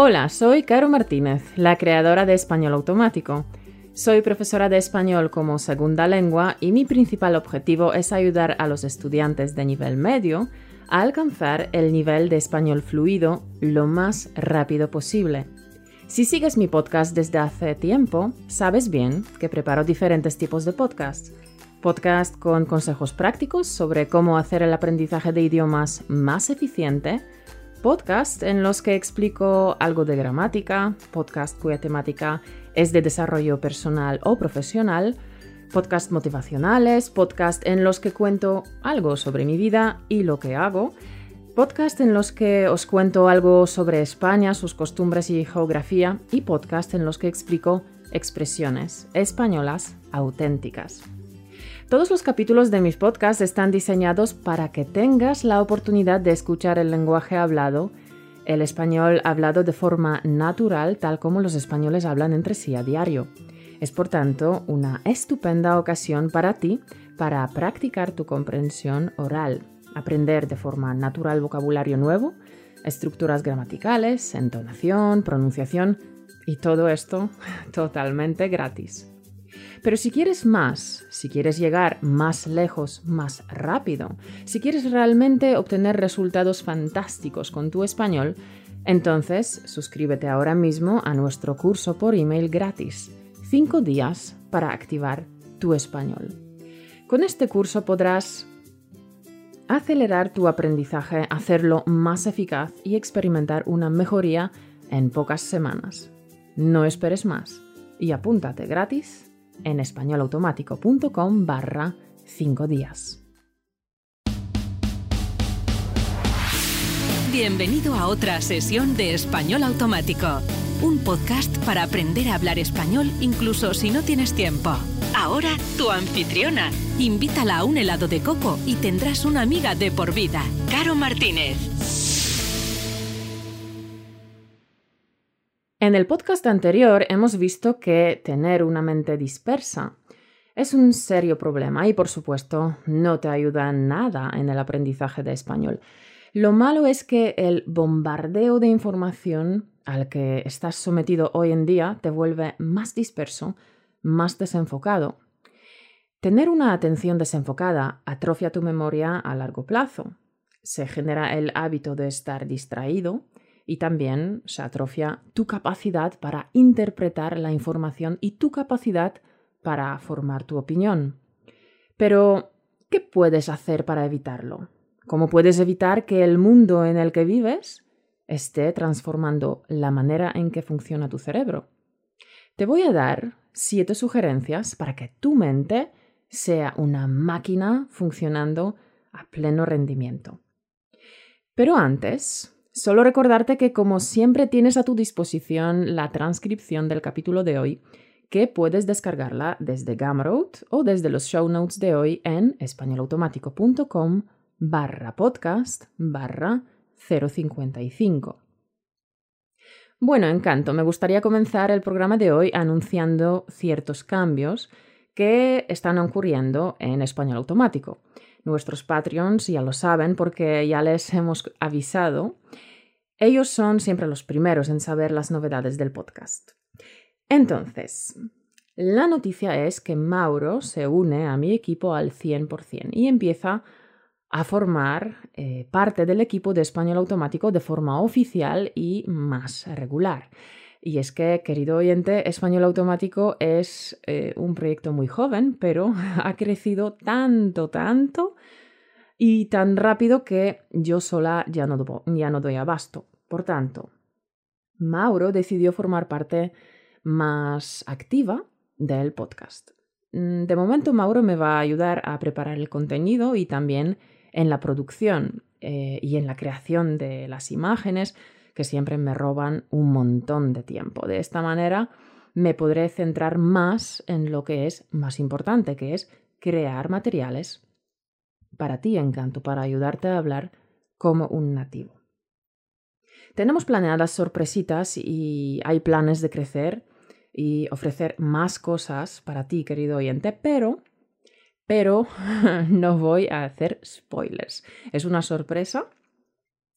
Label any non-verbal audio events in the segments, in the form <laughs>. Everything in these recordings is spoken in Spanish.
Hola, soy Caro Martínez, la creadora de Español Automático. Soy profesora de español como segunda lengua y mi principal objetivo es ayudar a los estudiantes de nivel medio a alcanzar el nivel de español fluido lo más rápido posible. Si sigues mi podcast desde hace tiempo, sabes bien que preparo diferentes tipos de podcasts. Podcast con consejos prácticos sobre cómo hacer el aprendizaje de idiomas más eficiente, podcast en los que explico algo de gramática, podcast cuya temática es de desarrollo personal o profesional, podcast motivacionales, podcast en los que cuento algo sobre mi vida y lo que hago, podcast en los que os cuento algo sobre España, sus costumbres y geografía y podcast en los que explico expresiones españolas auténticas. Todos los capítulos de mis podcasts están diseñados para que tengas la oportunidad de escuchar el lenguaje hablado, el español hablado de forma natural, tal como los españoles hablan entre sí a diario. Es por tanto una estupenda ocasión para ti para practicar tu comprensión oral aprender de forma natural vocabulario nuevo, estructuras gramaticales, entonación, pronunciación y todo esto <laughs> totalmente gratis. Pero si quieres más, si quieres llegar más lejos, más rápido, si quieres realmente obtener resultados fantásticos con tu español, entonces suscríbete ahora mismo a nuestro curso por email gratis. 5 días para activar tu español. Con este curso podrás acelerar tu aprendizaje, hacerlo más eficaz y experimentar una mejoría en pocas semanas. No esperes más y apúntate gratis en españolautomático.com barra 5 días. Bienvenido a otra sesión de Español Automático, un podcast para aprender a hablar español incluso si no tienes tiempo. Ahora tu anfitriona. Invítala a un helado de coco y tendrás una amiga de por vida. Caro Martínez. En el podcast anterior hemos visto que tener una mente dispersa es un serio problema y por supuesto no te ayuda nada en el aprendizaje de español. Lo malo es que el bombardeo de información al que estás sometido hoy en día te vuelve más disperso más desenfocado. Tener una atención desenfocada atrofia tu memoria a largo plazo. Se genera el hábito de estar distraído y también se atrofia tu capacidad para interpretar la información y tu capacidad para formar tu opinión. Pero, ¿qué puedes hacer para evitarlo? ¿Cómo puedes evitar que el mundo en el que vives esté transformando la manera en que funciona tu cerebro? Te voy a dar siete sugerencias para que tu mente sea una máquina funcionando a pleno rendimiento. Pero antes, solo recordarte que como siempre tienes a tu disposición la transcripción del capítulo de hoy, que puedes descargarla desde Gumroad o desde los show notes de hoy en españolautomático.com barra podcast barra 055. Bueno, encanto. Me gustaría comenzar el programa de hoy anunciando ciertos cambios que están ocurriendo en español automático. Nuestros Patreons ya lo saben porque ya les hemos avisado. Ellos son siempre los primeros en saber las novedades del podcast. Entonces, la noticia es que Mauro se une a mi equipo al 100% y empieza a formar eh, parte del equipo de español automático de forma oficial y más regular. Y es que, querido oyente, Español Automático es eh, un proyecto muy joven, pero <laughs> ha crecido tanto, tanto y tan rápido que yo sola ya no, ya no doy abasto. Por tanto, Mauro decidió formar parte más activa del podcast. Mm, de momento, Mauro me va a ayudar a preparar el contenido y también en la producción eh, y en la creación de las imágenes que siempre me roban un montón de tiempo. De esta manera me podré centrar más en lo que es más importante, que es crear materiales para ti, Encanto, para ayudarte a hablar como un nativo. Tenemos planeadas sorpresitas y hay planes de crecer y ofrecer más cosas para ti, querido oyente, pero pero <laughs> no voy a hacer spoilers. Es una sorpresa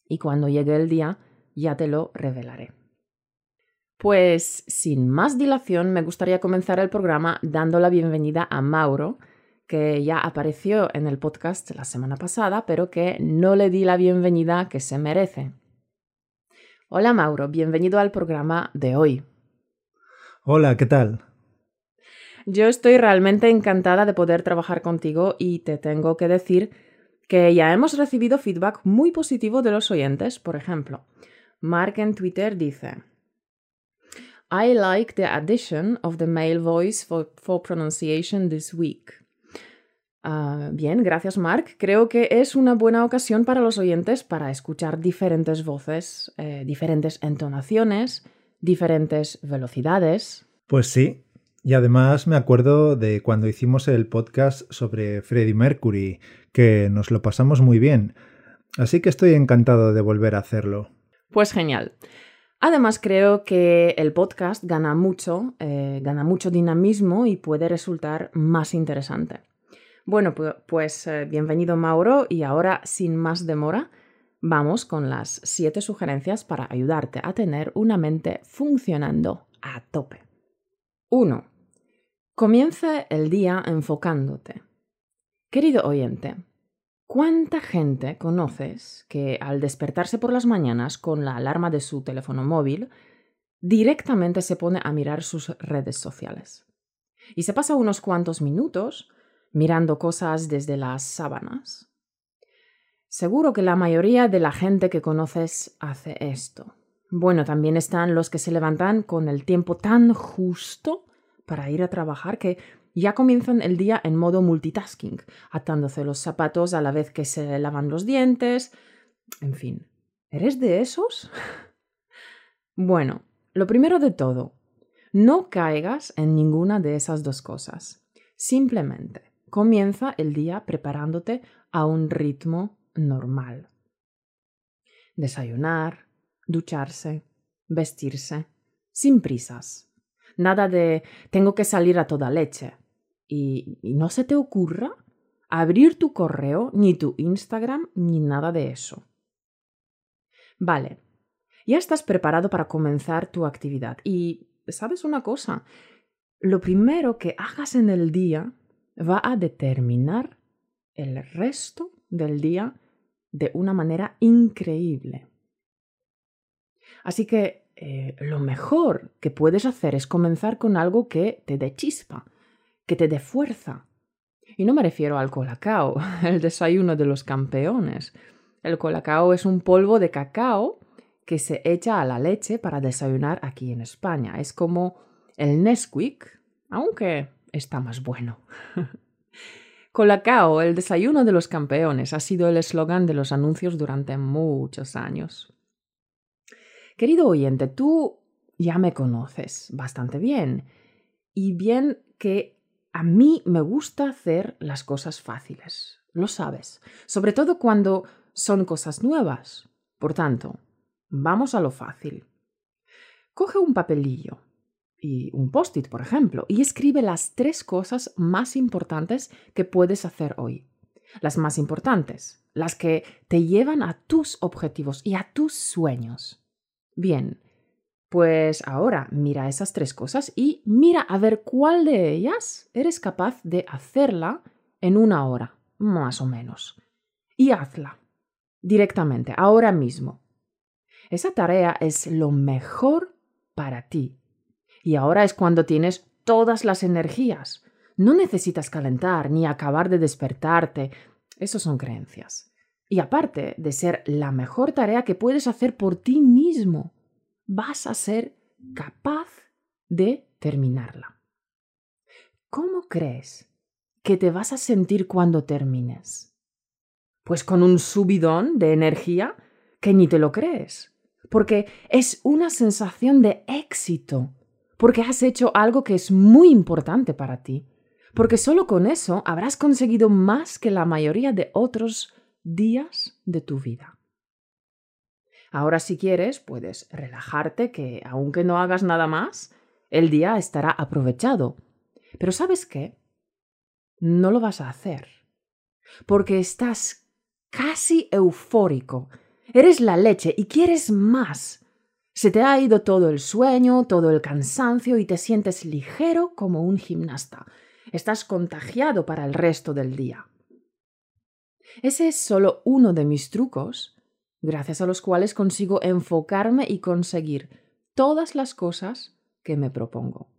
y cuando llegue el día ya te lo revelaré. Pues sin más dilación me gustaría comenzar el programa dando la bienvenida a Mauro, que ya apareció en el podcast la semana pasada, pero que no le di la bienvenida que se merece. Hola Mauro, bienvenido al programa de hoy. Hola, ¿qué tal? Yo estoy realmente encantada de poder trabajar contigo y te tengo que decir que ya hemos recibido feedback muy positivo de los oyentes. Por ejemplo, Mark en Twitter dice, I like the addition of the male voice for, pronunciation this week. Ah, bien, gracias Mark. Creo que es una buena ocasión para los oyentes para escuchar diferentes voces, eh, diferentes entonaciones, diferentes velocidades. Pues sí, y además me acuerdo de cuando hicimos el podcast sobre Freddie Mercury, que nos lo pasamos muy bien. Así que estoy encantado de volver a hacerlo. Pues genial. Además, creo que el podcast gana mucho, eh, gana mucho dinamismo y puede resultar más interesante. Bueno, pues eh, bienvenido Mauro y ahora, sin más demora, vamos con las siete sugerencias para ayudarte a tener una mente funcionando a tope. 1. Comienza el día enfocándote. Querido oyente, ¿Cuánta gente conoces que al despertarse por las mañanas con la alarma de su teléfono móvil, directamente se pone a mirar sus redes sociales? Y se pasa unos cuantos minutos mirando cosas desde las sábanas. Seguro que la mayoría de la gente que conoces hace esto. Bueno, también están los que se levantan con el tiempo tan justo para ir a trabajar que ya comienzan el día en modo multitasking, atándose los zapatos a la vez que se lavan los dientes. En fin, ¿eres de esos? <laughs> bueno, lo primero de todo, no caigas en ninguna de esas dos cosas. Simplemente comienza el día preparándote a un ritmo normal. Desayunar, ducharse, vestirse, sin prisas. Nada de tengo que salir a toda leche y, no se te ocurra abrir tu correo, ni tu Instagram, ni nada de eso. Vale, ya estás preparado para comenzar tu actividad. Y, ¿sabes una cosa? Lo primero que hagas en el día va a determinar el resto del día de una manera increíble. Así que eh, lo mejor que puedes hacer es comenzar con algo que te dé chispa, que te dé fuerza. Y no me refiero al colacao, <laughs> el desayuno de los campeones. El colacao es un polvo de cacao que se echa a la leche para desayunar aquí en España. Es como el Nesquik, aunque está más bueno. <laughs> Colacao, el desayuno de los campeones, ha sido el eslogan de los anuncios durante muchos años. Querido oyente, tú ya me conoces bastante bien y bien que a mí me gusta hacer las cosas fáciles, lo sabes, sobre todo cuando son cosas nuevas. Por tanto, vamos a lo fácil. Coge un papelillo y un post-it, por ejemplo, y escribe las tres cosas más importantes que puedes hacer hoy. Las más importantes, las que te llevan a tus objetivos y a tus sueños. Bien, pues ahora mira esas tres cosas y mira a ver cuál de ellas eres capaz de hacerla en una hora, más o menos. Y hazla directamente, ahora mismo. Esa tarea es lo mejor para ti. Y ahora es cuando tienes todas las energías. No necesitas calentar ni acabar de despertarte. Eso son creencias. Y aparte de ser la mejor tarea que puedes hacer por ti mismo, vas a ser capaz de terminarla. ¿Cómo crees que te vas a sentir cuando termines? Pues con un subidón de energía que ni te lo crees, porque es una sensación de éxito, porque has hecho algo que es muy importante para ti, porque solo con eso habrás conseguido más que la mayoría de otros días de tu vida. Ahora si quieres, puedes relajarte que aunque no hagas nada más, el día estará aprovechado. Pero ¿sabes qué? No lo vas a hacer. Porque estás casi eufórico. Eres la leche y quieres más. Se te ha ido todo el sueño, todo el cansancio y te sientes ligero como un gimnasta. Estás contagiado para el resto del día. Ese es solo uno de mis trucos, gracias a los cuales consigo enfocarme y conseguir todas las cosas que me propongo.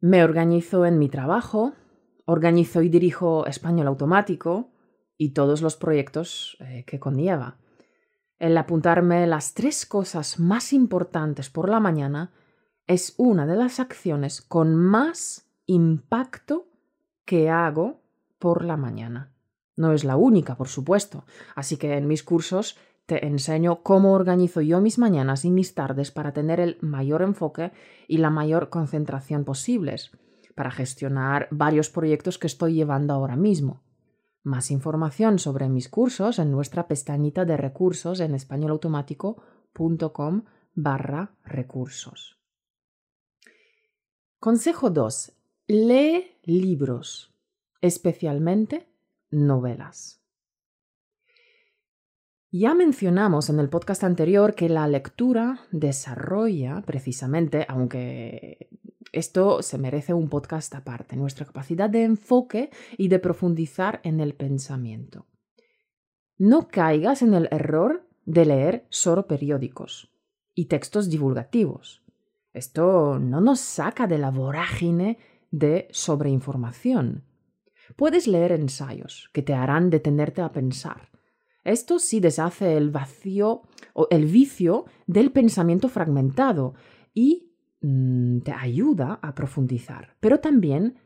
Me organizo en mi trabajo, organizo y dirijo español automático y todos los proyectos eh, que conlleva. El apuntarme las tres cosas más importantes por la mañana es una de las acciones con más impacto que hago por la mañana. No es la única, por supuesto, así que en mis cursos te enseño cómo organizo yo mis mañanas y mis tardes para tener el mayor enfoque y la mayor concentración posibles, para gestionar varios proyectos que estoy llevando ahora mismo. Más información sobre mis cursos en nuestra pestañita de recursos en españolautomático.com barra recursos. Consejo 2. Lee libros, especialmente novelas. Ya mencionamos en el podcast anterior que la lectura desarrolla precisamente, aunque esto se merece un podcast aparte, nuestra capacidad de enfoque y de profundizar en el pensamiento. No caigas en el error de leer solo periódicos y textos divulgativos. Esto no nos saca de la vorágine de sobreinformación. Puedes leer ensayos que te harán detenerte a pensar. Esto sí deshace el vacío o el vicio del pensamiento fragmentado y mm, te ayuda a profundizar. Pero también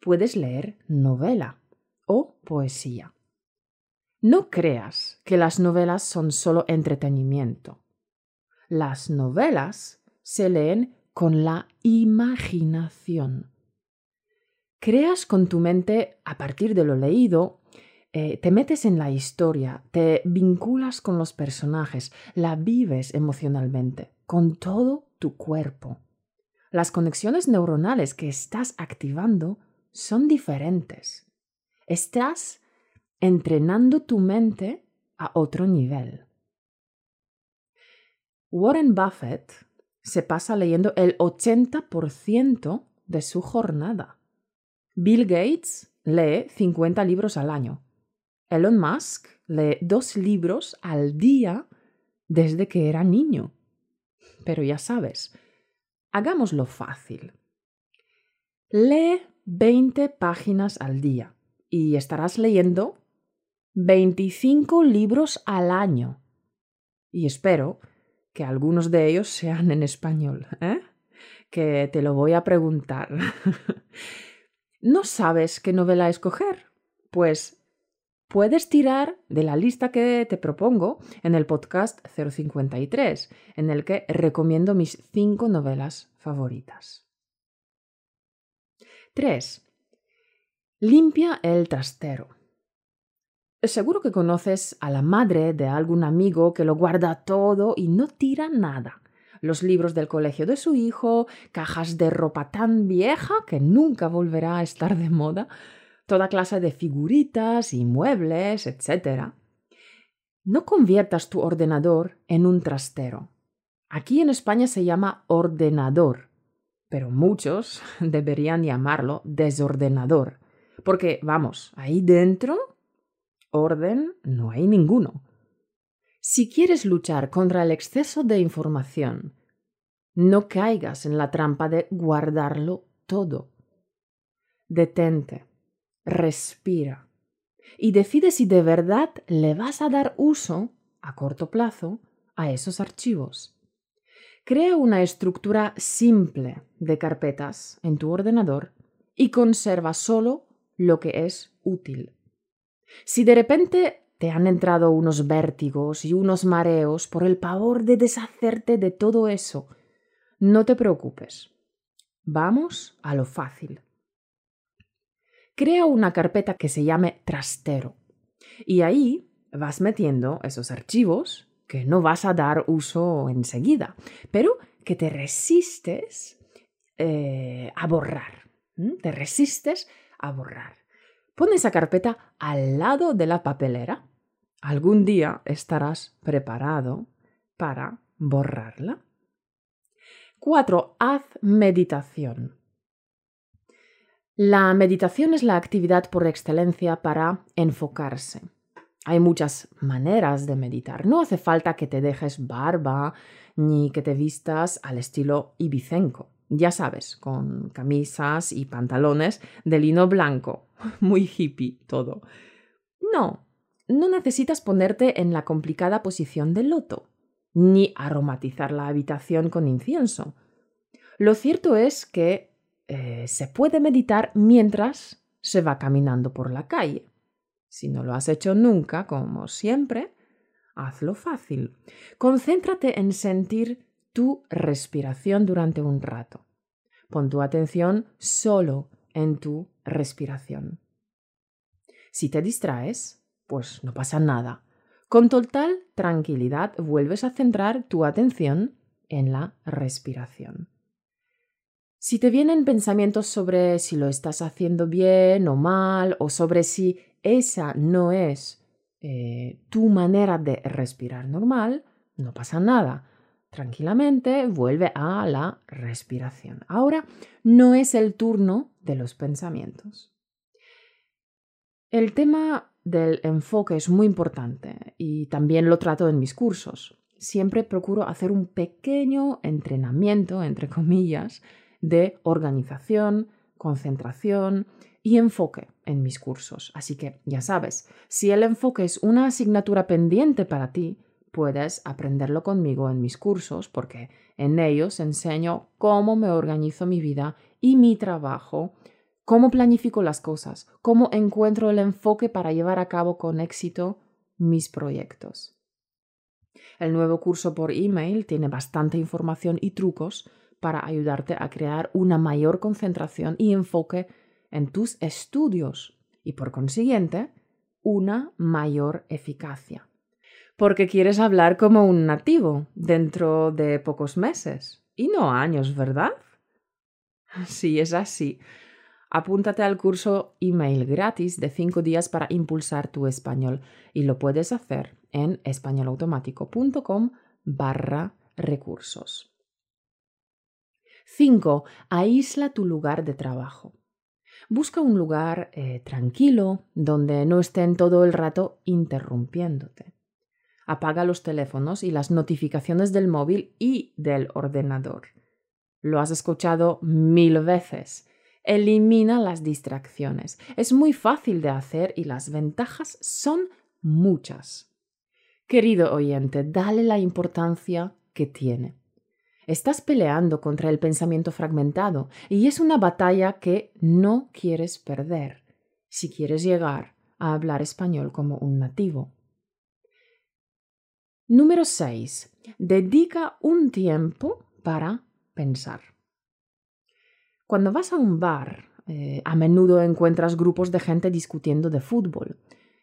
puedes leer novela o poesía. No creas que las novelas son solo entretenimiento. Las novelas se leen con la imaginación creas con tu mente a partir de lo leído, eh, te metes en la historia, te vinculas con los personajes, la vives emocionalmente, con todo tu cuerpo. Las conexiones neuronales que estás activando son diferentes. Estás entrenando tu mente a otro nivel. Warren Buffett se pasa leyendo el 80% de su jornada. Bill Gates lee 50 libros al año. Elon Musk lee dos libros al día desde que era niño. Pero ya sabes, hagámoslo fácil. Lee 20 páginas al día y estarás leyendo 25 libros al año. Y espero que algunos de ellos sean en español, ¿eh? Que te lo voy a preguntar. <laughs> ¿No sabes qué novela escoger? Pues puedes tirar de la lista que te propongo en el podcast 053, en el que recomiendo mis cinco novelas favoritas. 3. Limpia el trastero. Seguro que conoces a la madre de algún amigo que lo guarda todo y no tira nada los libros del colegio de su hijo, cajas de ropa tan vieja que nunca volverá a estar de moda, toda clase de figuritas y muebles, etc. No conviertas tu ordenador en un trastero. Aquí en España se llama ordenador, pero muchos <laughs> deberían llamarlo desordenador, porque, vamos, ahí dentro, orden no hay ninguno. Si quieres luchar contra el exceso de información, no caigas en la trampa de guardarlo todo. Detente, respira y decide si de verdad le vas a dar uso a corto plazo a esos archivos. Crea una estructura simple de carpetas en tu ordenador y conserva solo lo que es útil. Si de repente te han entrado unos vértigos y unos mareos por el pavor de deshacerte de todo eso. No te preocupes. Vamos a lo fácil. Crea una carpeta que se llame trastero y ahí vas metiendo esos archivos que no vas a dar uso enseguida, pero que te resistes eh, a borrar. Te resistes a borrar. Pon esa carpeta al lado de la papelera Algún día estarás preparado para borrarla. 4. Haz meditación. La meditación es la actividad por excelencia para enfocarse. Hay muchas maneras de meditar. No hace falta que te dejes barba ni que te vistas al estilo ibicenco. Ya sabes, con camisas y pantalones de lino blanco. <laughs> Muy hippie todo. No, no necesitas ponerte en la complicada posición del loto, ni aromatizar la habitación con incienso. Lo cierto es que eh, se puede meditar mientras se va caminando por la calle. Si no lo has hecho nunca, como siempre, hazlo fácil. Concéntrate en sentir tu respiración durante un rato. Pon tu atención solo en tu respiración. Si te distraes, pues no pasa nada. Con total tranquilidad vuelves a centrar tu atención en la respiración. Si te vienen pensamientos sobre si lo estás haciendo bien o mal, o sobre si esa no es eh, tu manera de respirar normal, no pasa nada. Tranquilamente vuelve a la respiración. Ahora no es el turno de los pensamientos. El tema del enfoque es muy importante y también lo trato en mis cursos. Siempre procuro hacer un pequeño entrenamiento, entre comillas, de organización, concentración y enfoque en mis cursos. Así que ya sabes, si el enfoque es una asignatura pendiente para ti, puedes aprenderlo conmigo en mis cursos porque en ellos enseño cómo me organizo mi vida y mi trabajo, cómo planifico las cosas, cómo encuentro el enfoque para llevar a cabo con éxito mis proyectos. El nuevo curso por email tiene bastante información y trucos para ayudarte a crear una mayor concentración y enfoque en tus estudios y por consiguiente una mayor eficacia. Porque quieres hablar como un nativo dentro de pocos meses y no años, ¿verdad? <laughs> Sí, es así. Apúntate al curso email gratis de 5 días para impulsar tu español y lo puedes hacer en españolautomático.com barra recursos. 5. Aísla tu lugar de trabajo. Busca un lugar eh, tranquilo donde no estén todo el rato interrumpiéndote. Apaga los teléfonos y las notificaciones del móvil y del ordenador. Lo has escuchado mil veces. Elimina las distracciones. Es muy fácil de hacer y las ventajas son muchas. Querido oyente, dale la importancia que tiene. Estás peleando contra el pensamiento fragmentado y es una batalla que no quieres perder si quieres llegar a hablar español como un nativo. Número 6. Dedica un tiempo para pensar. Cuando vas a un bar, eh, a menudo encuentras grupos de gente discutiendo de fútbol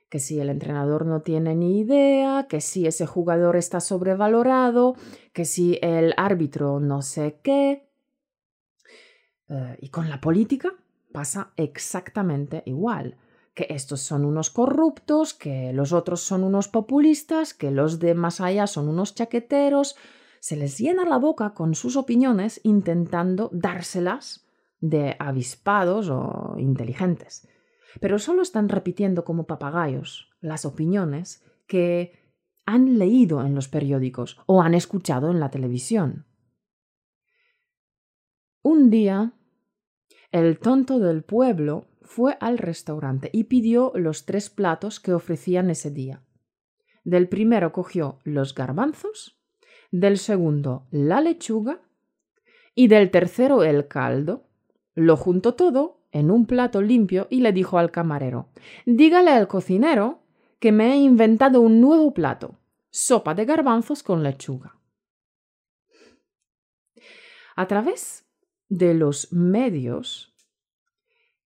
que si el entrenador no tiene ni idea, que si ese jugador está sobrevalorado, que si el árbitro no sé qué. Eh, y con la política pasa exactamente igual, que estos son unos corruptos, que los otros son unos populistas, que los de más allá son unos chaqueteros. Se les llena la boca con sus opiniones intentando dárselas de avispados o inteligentes pero solo están repitiendo como papagayos las opiniones que han leído en los periódicos o han escuchado en la televisión. Un día, el tonto del pueblo fue al restaurante y pidió los tres platos que ofrecían ese día. Del primero cogió los garbanzos, del segundo la lechuga y del tercero el caldo. Lo juntó todo en un plato limpio y le dijo al camarero Dígale al cocinero que me he inventado un nuevo plato, sopa de garbanzos con lechuga. A través de los medios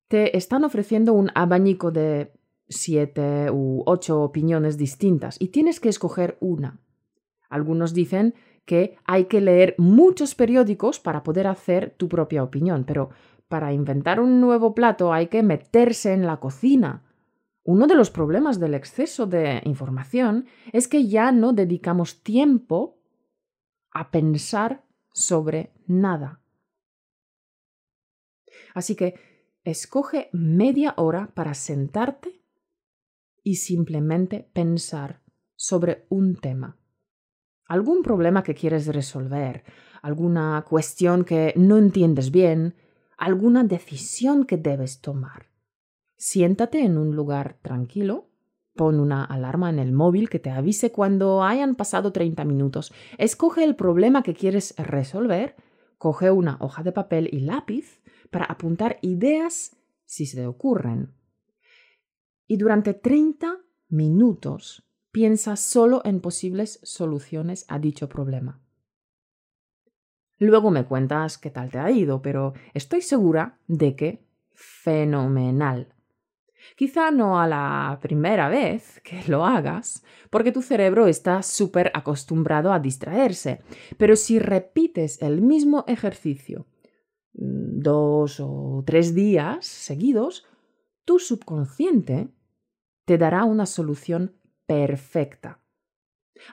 te están ofreciendo un abanico de siete u ocho opiniones distintas y tienes que escoger una. Algunos dicen que hay que leer muchos periódicos para poder hacer tu propia opinión, pero para inventar un nuevo plato hay que meterse en la cocina. Uno de los problemas del exceso de información es que ya no dedicamos tiempo a pensar sobre nada. Así que escoge media hora para sentarte y simplemente pensar sobre un tema. Algún problema que quieres resolver, alguna cuestión que no entiendes bien, alguna decisión que debes tomar. Siéntate en un lugar tranquilo, pon una alarma en el móvil que te avise cuando hayan pasado 30 minutos, escoge el problema que quieres resolver, coge una hoja de papel y lápiz para apuntar ideas si se te ocurren. Y durante 30 minutos piensa solo en posibles soluciones a dicho problema. Luego me cuentas qué tal te ha ido, pero estoy segura de que fenomenal. Quizá no a la primera vez que lo hagas, porque tu cerebro está súper acostumbrado a distraerse, pero si repites el mismo ejercicio mm, dos o tres días seguidos, tu subconsciente te dará una solución perfecta.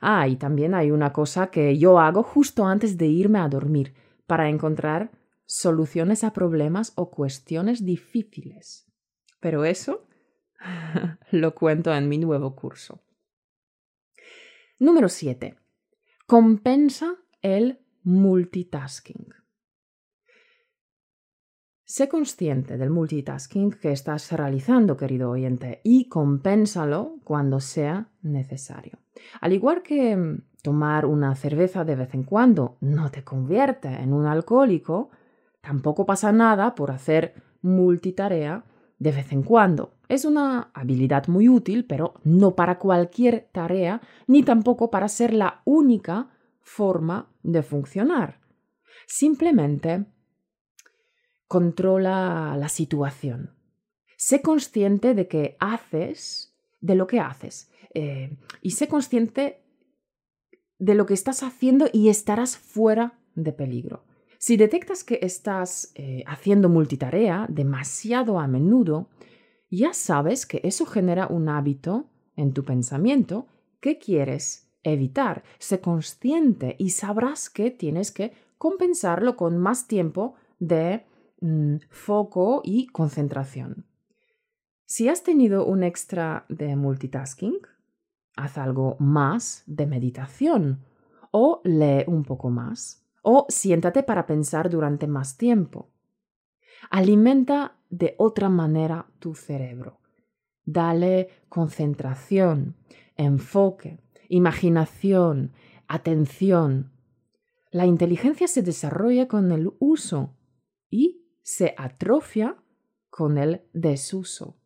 Ah, y también hay una cosa que yo hago justo antes de irme a dormir para encontrar soluciones a problemas o cuestiones difíciles. Pero eso <laughs> lo cuento en mi nuevo curso. Número 7. Compensa el multitasking. Sé consciente del multitasking que estás realizando, querido oyente, y compénsalo cuando sea necesario. Al igual que mm, tomar una cerveza de vez en cuando no te convierte en un alcohólico, tampoco pasa nada por hacer multitarea de vez en cuando. Es una habilidad muy útil, pero no para cualquier tarea, ni tampoco para ser la única forma de funcionar. Simplemente controla la situación. Sé consciente de que haces, de lo que haces, eh, y sé consciente de lo que estás haciendo y estarás fuera de peligro. Si detectas que estás eh, haciendo multitarea demasiado a menudo, ya sabes que eso genera un hábito en tu pensamiento que quieres evitar. Sé consciente y sabrás que tienes que compensarlo con más tiempo de Mm, foco y concentración. Si has tenido un extra de multitasking, haz algo más de meditación o lee un poco más o siéntate para pensar durante más tiempo. Alimenta de otra manera tu cerebro. Dale concentración, enfoque, imaginación, atención. La inteligencia se desarrolla con el uso y se atrofia con el desuso.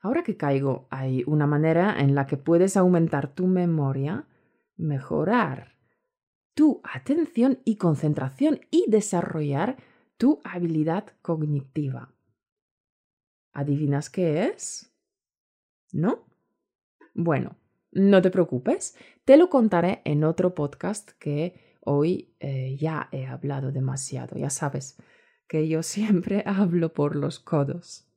Ahora que caigo, hay una manera en la que puedes aumentar tu memoria, mejorar tu atención y concentración y desarrollar tu habilidad cognitiva. ¿Adivinas qué es? ¿No? Bueno, no te preocupes, te lo contaré en otro podcast que hoy eh, ya he hablado demasiado, ya sabes que yo <laughs> siempre hablo por los codos.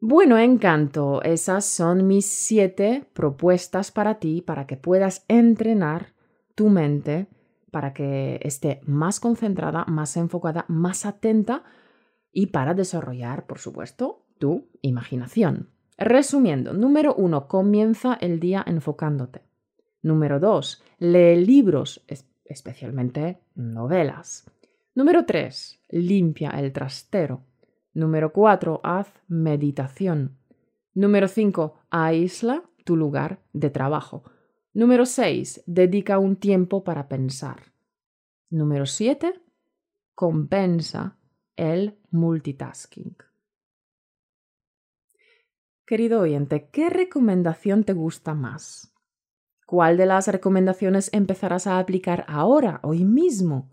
Bueno, encanto, esas son mis siete propuestas para ti, para que puedas entrenar tu mente, para que esté más concentrada, más enfocada, más atenta y para desarrollar, por supuesto, tu imaginación. Resumiendo, número uno, comienza el día enfocándote. Número dos, lee libros, especialmente novelas. Número 3. Limpia el trastero. Número 4. Haz meditación. Número 5. Aísla tu lugar de trabajo. Número 6. Dedica un tiempo para pensar. Número 7. Compensa el multitasking. Querido oyente, ¿qué recomendación te gusta más? ¿Cuál de las recomendaciones empezarás a aplicar ahora, hoy mismo?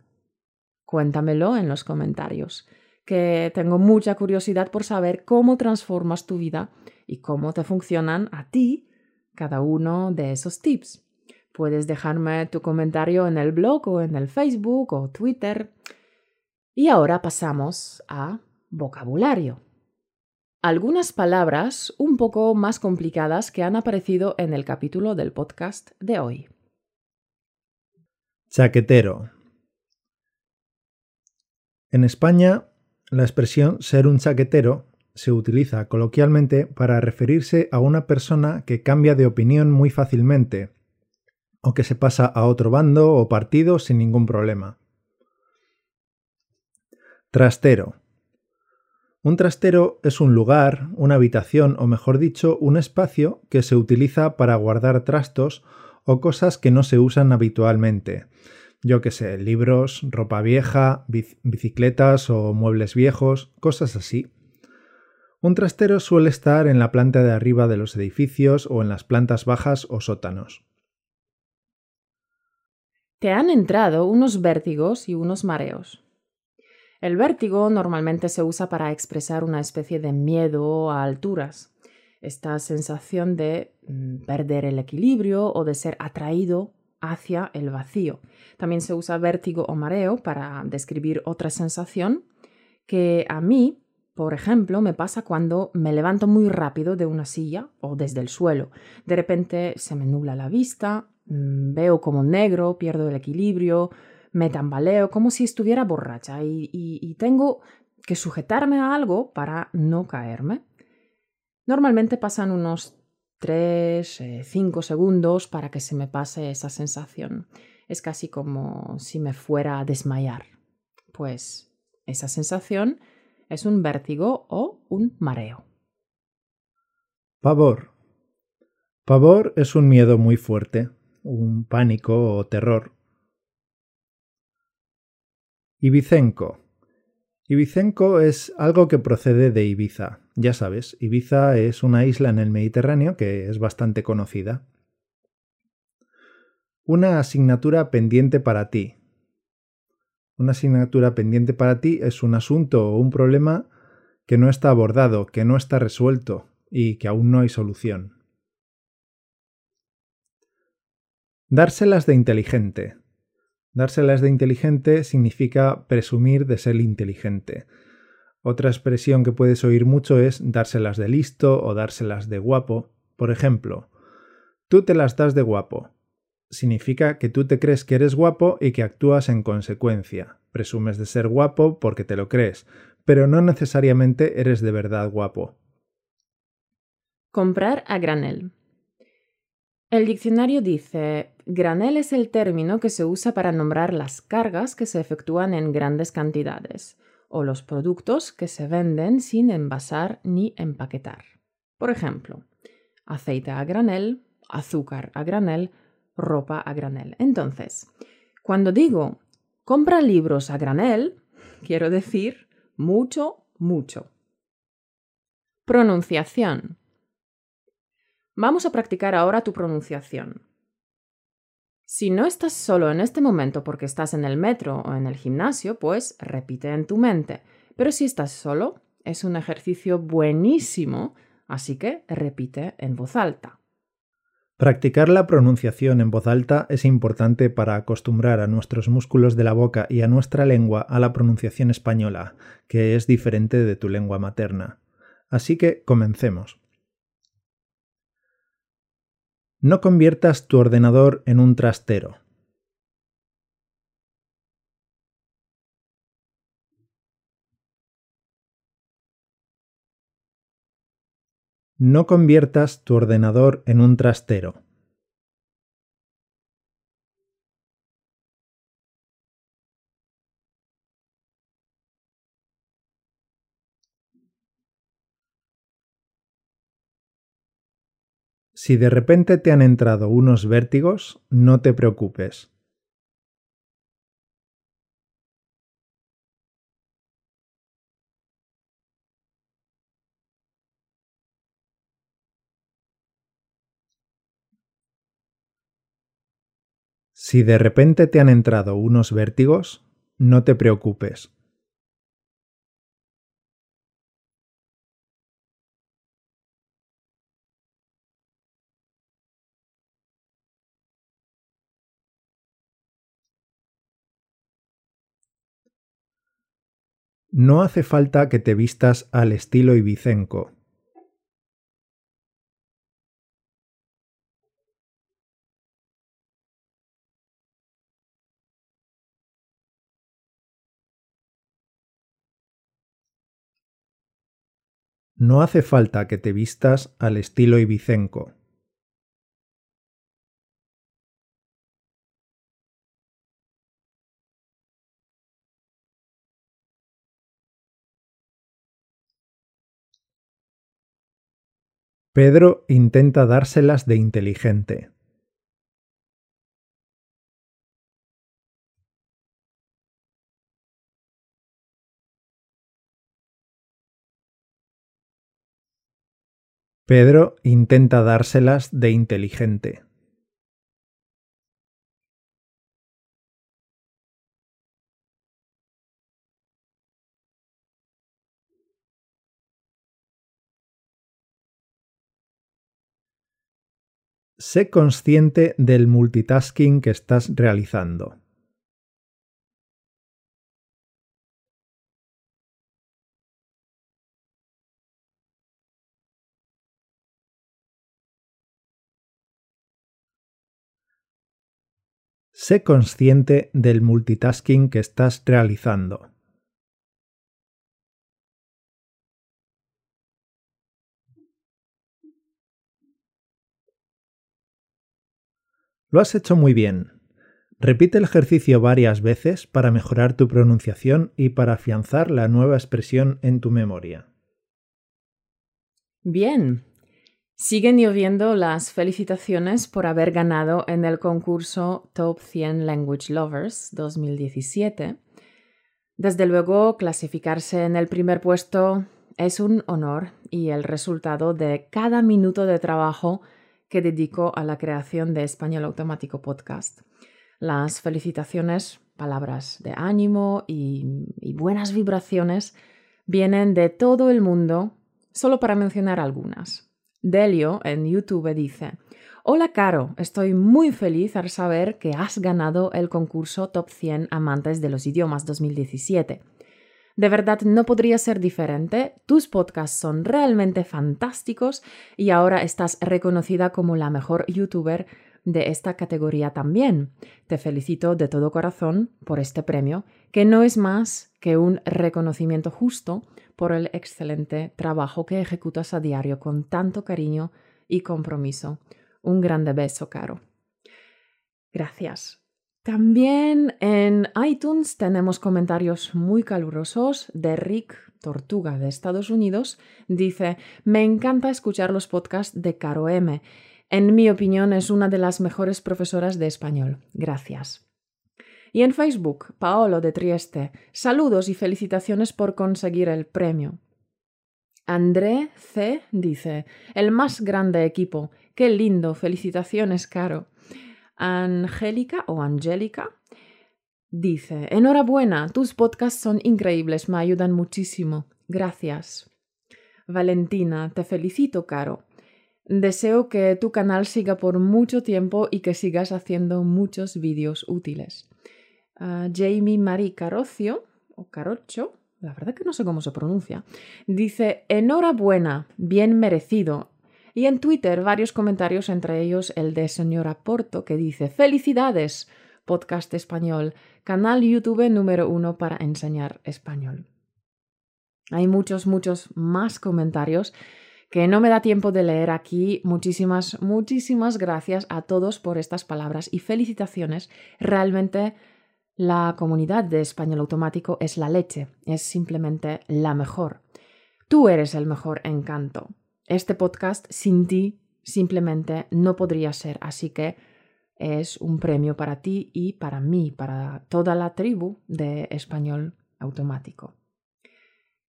Cuéntamelo en los comentarios, que tengo mucha curiosidad por saber cómo transformas tu vida y cómo te funcionan a ti cada uno de esos tips. Puedes dejarme tu comentario en el blog o en el Facebook o Twitter. Y ahora pasamos a vocabulario. Algunas palabras un poco más complicadas que han aparecido en el capítulo del podcast de hoy. Chaquetero. En España, la expresión ser un chaquetero se utiliza coloquialmente para referirse a una persona que cambia de opinión muy fácilmente o que se pasa a otro bando o partido sin ningún problema. Trastero. Un trastero es un lugar, una habitación o mejor dicho, un espacio que se utiliza para guardar trastos o cosas que no se usan habitualmente. Yo qué sé, libros, ropa vieja, bicicletas o muebles viejos, cosas así. Un trastero suele estar en la planta de arriba de los edificios o en las plantas bajas o sótanos. Te han entrado unos vértigos y unos mareos. El vértigo normalmente se usa para expresar una especie de miedo a alturas, esta sensación de mm, perder el equilibrio o de ser atraído hacia el vacío. También se usa vértigo o mareo para describir otra sensación que a mí, por ejemplo, me pasa cuando me levanto muy rápido de una silla o desde el suelo. De repente se me nubla la vista, Mm, veo como negro, pierdo el equilibrio, me tambaleo como si estuviera borracha y, tengo que sujetarme a algo para no caerme. Normalmente pasan unos 3, 5 eh, segundos para que se me pase esa sensación. Es casi como si me fuera a desmayar. Pues esa sensación es un vértigo o un mareo. Pavor. Pavor es un miedo muy fuerte un pánico o terror. Ibicenco. Ibicenco es algo que procede de Ibiza. Ya sabes, Ibiza es una isla en el Mediterráneo que es bastante conocida. Una asignatura pendiente para ti. Una asignatura pendiente para ti es un asunto o un problema que no está abordado, que no está resuelto y que aún no hay solución. Dárselas de inteligente. Dárselas de inteligente significa presumir de ser inteligente. Otra expresión que puedes oír mucho es dárselas de listo o dárselas de guapo. Por ejemplo, tú te las das de guapo. Significa que tú te crees que eres guapo y que actúas en consecuencia. Presumes de ser guapo porque te lo crees, pero no necesariamente eres de verdad guapo. Comprar a granel. El diccionario dice, granel es el término que se usa para nombrar las cargas que se efectúan en grandes cantidades o los productos que se venden sin envasar ni empaquetar. Por ejemplo, aceite a granel, azúcar a granel, ropa a granel. Entonces, cuando digo compra libros a granel, <laughs> quiero decir mucho, mucho. Pronunciación. Vamos a practicar ahora tu pronunciación. Si no estás solo en este momento porque estás en el metro o en el gimnasio, pues repite en tu mente. Pero si estás solo, es un ejercicio buenísimo, así que repite en voz alta. Practicar la pronunciación en voz alta es importante para acostumbrar a nuestros músculos de la boca y a nuestra lengua a la pronunciación española, que es diferente de tu lengua materna. Así que comencemos. No conviertas tu ordenador en un trastero. No conviertas tu ordenador en un trastero. Si de repente te han entrado unos vértigos, no te preocupes. Si de repente te han entrado unos vértigos, no te preocupes. No hace falta que te vistas al estilo ibicenco. No hace falta que te vistas al estilo ibicenco. Pedro intenta dárselas de inteligente. Pedro intenta dárselas de inteligente. Sé consciente del multitasking que estás realizando. Sé consciente del multitasking que estás realizando. Lo has hecho muy bien. Repite el ejercicio varias veces para mejorar tu pronunciación y para afianzar la nueva expresión en tu memoria. Bien, Siguen lloviendo las felicitaciones por haber ganado en el concurso Top 100 Language Lovers 2017. Desde luego, clasificarse en el primer puesto es un honor y el resultado de cada minuto de trabajo que dedico a la creación de Español Automático Podcast. Las felicitaciones, palabras de ánimo y, y buenas vibraciones vienen de todo el mundo, solo para mencionar algunas. Delio en YouTube dice, Hola Caro, estoy muy feliz al saber que has ganado el concurso Top 100 Amantes de los Idiomas 2017. De verdad no podría ser diferente, tus podcasts son realmente fantásticos y ahora estás reconocida como la mejor youtuber de esta categoría también. Te felicito de todo corazón por este premio, que no es más que un reconocimiento justo por el excelente trabajo que ejecutas a diario con tanto cariño y compromiso. Un grande beso, Caro. Gracias. También en iTunes tenemos comentarios muy calurosos de Rick Tortuga de Estados Unidos. Dice, me encanta escuchar los podcasts de Caro M. En mi opinión es una de las mejores profesoras de español. Gracias. Y en Facebook, Paolo de Trieste, saludos y felicitaciones por conseguir el premio. André C. dice, el más grande equipo, qué lindo, felicitaciones, Caro. Angélica o Angélica dice, enhorabuena, tus podcasts son increíbles, me ayudan muchísimo. Gracias. Valentina, te felicito, Caro. Deseo que tu canal siga por mucho tiempo y que sigas haciendo muchos vídeos útiles. Jamie Marie Carocio, o Carocho, la verdad que no sé cómo se pronuncia, dice, enhorabuena, bien merecido. Y en Twitter varios comentarios, entre ellos el de señora Porto, que dice, felicidades, podcast español, canal YouTube número uno para enseñar español. Hay muchos, muchos más comentarios que no me da tiempo de leer aquí. Muchísimas, muchísimas gracias a todos por estas palabras y felicitaciones. Realmente la comunidad de español automático es la leche, es simplemente la mejor. Tú eres el mejor encanto. Este podcast sin ti simplemente no podría ser, así que es un premio para ti y para mí, para toda la tribu de español automático.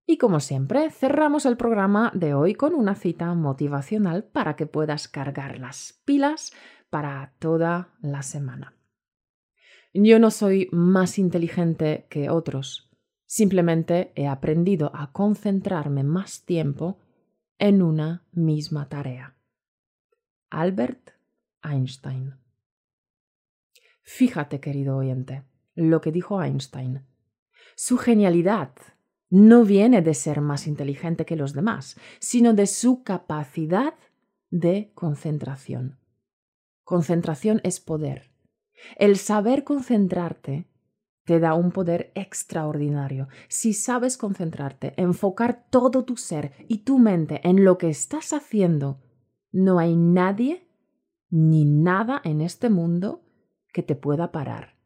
Y como siempre, cerramos el programa de hoy con una cita motivacional para que puedas cargar las pilas para toda la semana. Yo no soy más inteligente que otros, simplemente he aprendido a concentrarme más tiempo en una misma tarea. Albert Einstein. Fíjate, querido oyente, lo que dijo Einstein. Su genialidad no viene de ser más inteligente que los demás, sino de su capacidad de concentración. Concentración es poder el saber concentrarte te da un poder extraordinario. Si sabes concentrarte, enfocar todo tu ser y tu mente en lo que estás haciendo, no hay nadie ni nada en este mundo que te pueda parar.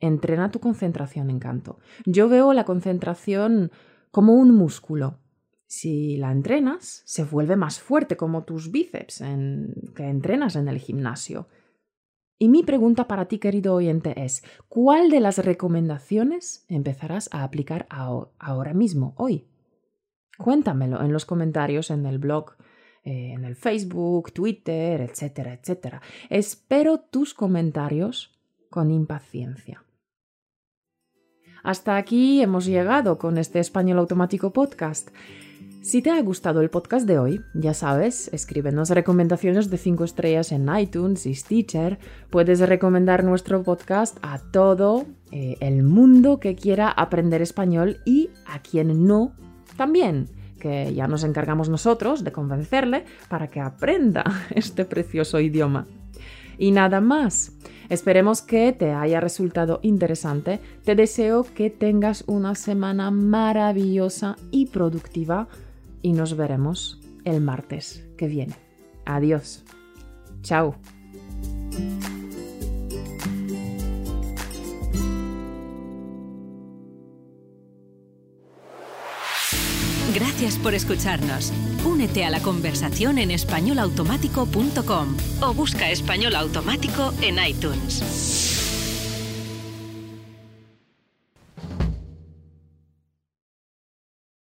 Entrena tu concentración, encanto. Yo veo la concentración como un músculo. Si la entrenas, se vuelve más fuerte como tus bíceps en, que entrenas en el gimnasio. Y mi pregunta para ti, querido oyente, es, ¿cuál de las recomendaciones empezarás a aplicar ahora mismo, hoy? Cuéntamelo en los comentarios en el blog, eh, en el Facebook, Twitter, etcétera, etcétera. Espero tus comentarios con impaciencia. Hasta aquí hemos llegado con este Español Automático Podcast. Si te ha gustado el podcast de hoy, ya sabes, escríbenos recomendaciones de 5 estrellas en iTunes y Stitcher. Puedes recomendar nuestro podcast a todo eh, el mundo que quiera aprender español y a quien no también, que ya nos encargamos nosotros de convencerle para que aprenda <laughs> este precioso idioma. Y nada más. Esperemos que te haya resultado interesante. Te deseo que tengas una semana maravillosa y productiva y nos veremos el martes que viene. Adiós. Chao. Gracias por escucharnos. Únete a la conversación en españolautomático.com o busca español automático en iTunes.